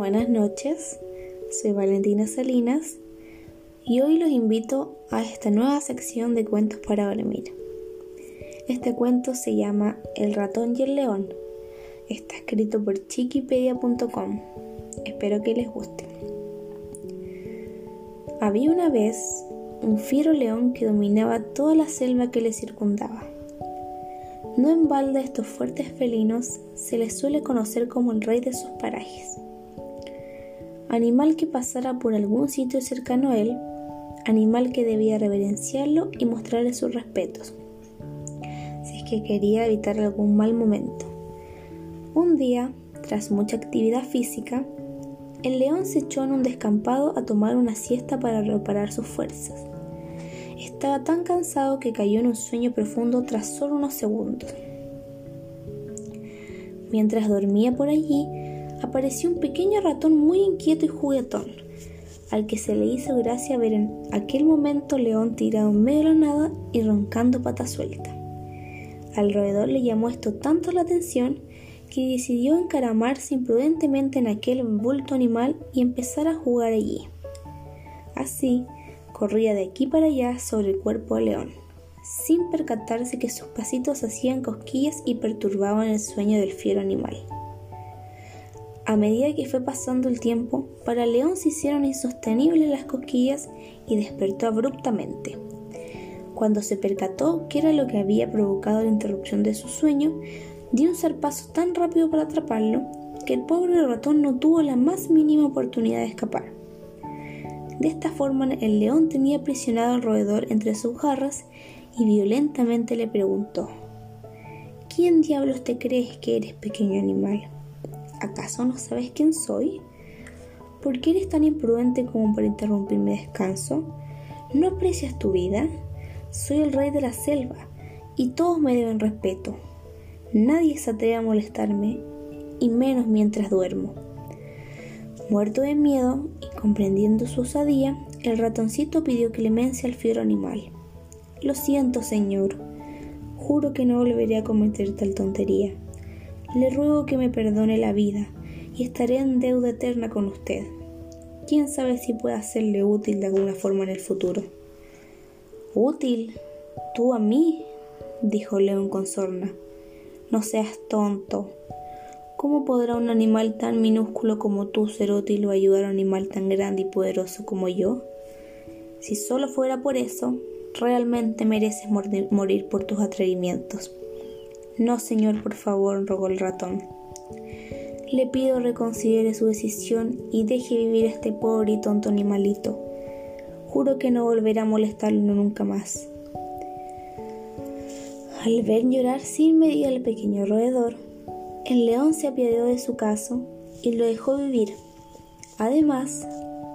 Buenas noches, soy Valentina Salinas y hoy los invito a esta nueva sección de cuentos para dormir. Este cuento se llama El ratón y el león. Está escrito por chiquipedia.com. Espero que les guste. Había una vez un fiero león que dominaba toda la selva que le circundaba. No en balde a estos fuertes felinos se les suele conocer como el rey de sus parajes. Animal que pasara por algún sitio cercano a él, animal que debía reverenciarlo y mostrarle sus respetos que quería evitar algún mal momento. Un día, tras mucha actividad física, el león se echó en un descampado a tomar una siesta para reparar sus fuerzas. Estaba tan cansado que cayó en un sueño profundo tras solo unos segundos. Mientras dormía por allí, apareció un pequeño ratón muy inquieto y juguetón, al que se le hizo gracia ver en aquel momento León tirado en medio de la nada y roncando pata suelta. Al roedor le llamó esto tanto la atención que decidió encaramarse imprudentemente en aquel bulto animal y empezar a jugar allí. Así, corría de aquí para allá sobre el cuerpo del león, sin percatarse que sus pasitos hacían cosquillas y perturbaban el sueño del fiero animal. A medida que fue pasando el tiempo, para león se hicieron insostenibles las cosquillas y despertó abruptamente. Cuando se percató que era lo que había provocado la interrupción de su sueño, dio un zarpazo tan rápido para atraparlo que el pobre ratón no tuvo la más mínima oportunidad de escapar. De esta forma el león tenía aprisionado al roedor entre sus garras y violentamente le preguntó ¿Quién diablos te crees que eres, pequeño animal? ¿Acaso no sabes quién soy? ¿Por qué eres tan imprudente como para interrumpir mi descanso? ¿No aprecias tu vida? Soy el rey de la selva y todos me deben respeto. Nadie se atreve a molestarme y menos mientras duermo. Muerto de miedo y comprendiendo su osadía, el ratoncito pidió clemencia al fiero animal. Lo siento, señor. Juro que no volveré a cometer tal tontería. Le ruego que me perdone la vida y estaré en deuda eterna con usted. Quién sabe si pueda serle útil de alguna forma en el futuro. Útil. Tú a mí, dijo León con sorna. No seas tonto. ¿Cómo podrá un animal tan minúsculo como tú ser útil o ayudar a un animal tan grande y poderoso como yo? Si solo fuera por eso, realmente mereces morir por tus atrevimientos. No, señor, por favor, rogó el ratón. Le pido reconsidere su decisión y deje vivir a este pobre y tonto animalito. Juro que no volveré a molestarlo nunca más. Al ver llorar sin medida al pequeño roedor, el león se apiadó de su caso y lo dejó vivir. Además,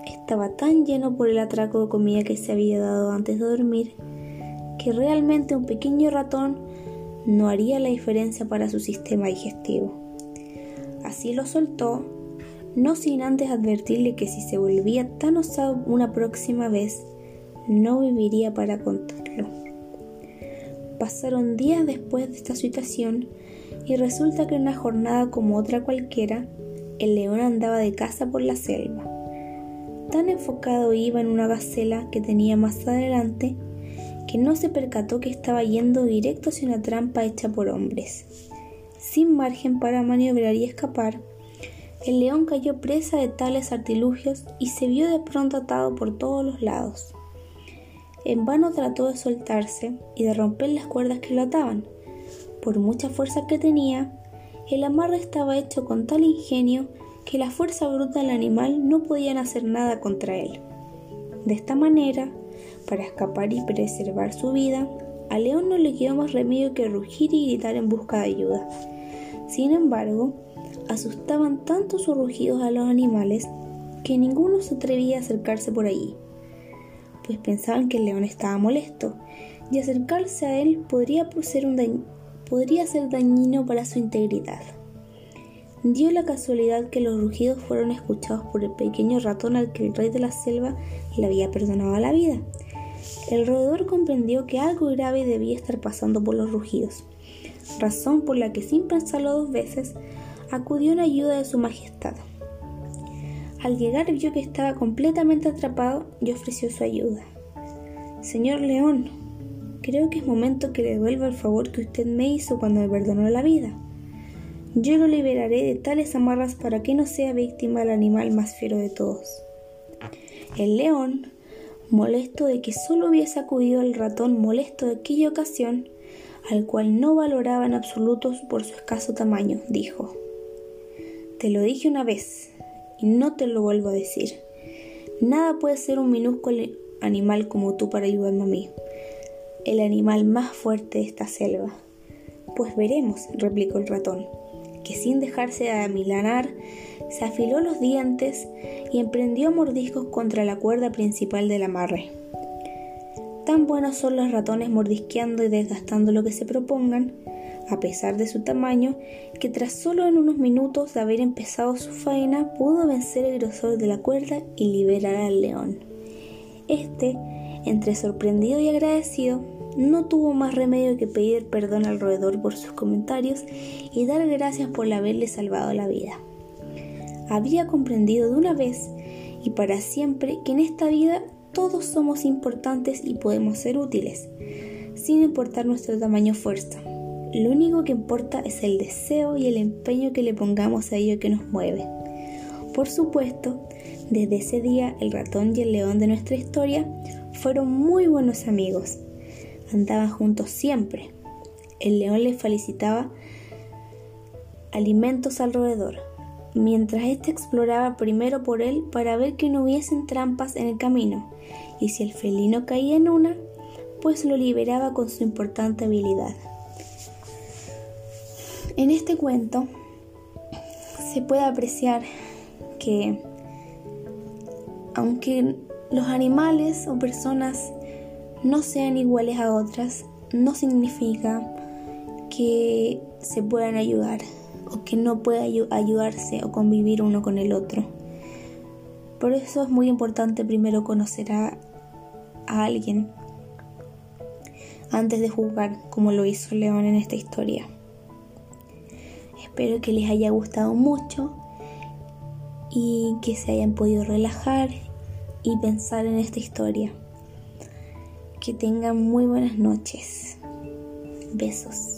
estaba tan lleno por el atraco de comida que se había dado antes de dormir que realmente un pequeño ratón no haría la diferencia para su sistema digestivo. Así lo soltó no sin antes advertirle que si se volvía tan osado una próxima vez, no viviría para contarlo. Pasaron días después de esta situación y resulta que en una jornada como otra cualquiera, el león andaba de caza por la selva. Tan enfocado iba en una gacela que tenía más adelante que no se percató que estaba yendo directo hacia una trampa hecha por hombres. Sin margen para maniobrar y escapar, el león cayó presa de tales artilugios y se vio de pronto atado por todos los lados. En vano trató de soltarse y de romper las cuerdas que lo ataban. Por mucha fuerza que tenía, el amarre estaba hecho con tal ingenio que la fuerza bruta del animal no podían hacer nada contra él. De esta manera, para escapar y preservar su vida, al león no le quedó más remedio que rugir y gritar en busca de ayuda. Sin embargo, asustaban tanto sus rugidos a los animales que ninguno se atrevía a acercarse por allí, pues pensaban que el león estaba molesto y acercarse a él podría ser, podría ser dañino para su integridad. Dio la casualidad que los rugidos fueron escuchados por el pequeño ratón al que el rey de la selva le había perdonado la vida. El roedor comprendió que algo grave debía estar pasando por los rugidos, razón por la que sin pensarlo dos veces acudió en ayuda de su majestad. Al llegar vio que estaba completamente atrapado y ofreció su ayuda. Señor León, creo que es momento que le devuelva el favor que usted me hizo cuando me perdonó la vida. Yo lo liberaré de tales amarras para que no sea víctima del animal más fiero de todos. El león, molesto de que solo hubiese acudido al ratón molesto de aquella ocasión, al cual no valoraba en absoluto por su escaso tamaño, dijo, Te lo dije una vez, y no te lo vuelvo a decir. Nada puede ser un minúsculo animal como tú para ayudarme a mí, el animal más fuerte de esta selva. Pues veremos, replicó el ratón, que sin dejarse amilanar, se afiló los dientes y emprendió mordiscos contra la cuerda principal del amarre. Tan buenos son los ratones mordisqueando y desgastando lo que se propongan, a pesar de su tamaño, que tras solo en unos minutos de haber empezado su faena pudo vencer el grosor de la cuerda y liberar al león. Este, entre sorprendido y agradecido, no tuvo más remedio que pedir perdón al roedor por sus comentarios y dar gracias por haberle salvado la vida. Había comprendido de una vez y para siempre que en esta vida todos somos importantes y podemos ser útiles, sin importar nuestro tamaño o fuerza. Lo único que importa es el deseo y el empeño que le pongamos a ello que nos mueve. Por supuesto, desde ese día el ratón y el león de nuestra historia fueron muy buenos amigos. Andaban juntos siempre. El león les felicitaba alimentos alrededor, mientras éste exploraba primero por él para ver que no hubiesen trampas en el camino, y si el felino caía en una, pues lo liberaba con su importante habilidad. En este cuento se puede apreciar que aunque los animales o personas no sean iguales a otras, no significa que se puedan ayudar o que no pueda ayudarse o convivir uno con el otro. Por eso es muy importante primero conocer a, alguien antes de juzgar como lo hizo León en esta historia. Espero que les haya gustado mucho y que se hayan podido relajar y pensar en esta historia. Que tengan muy buenas noches. Besos.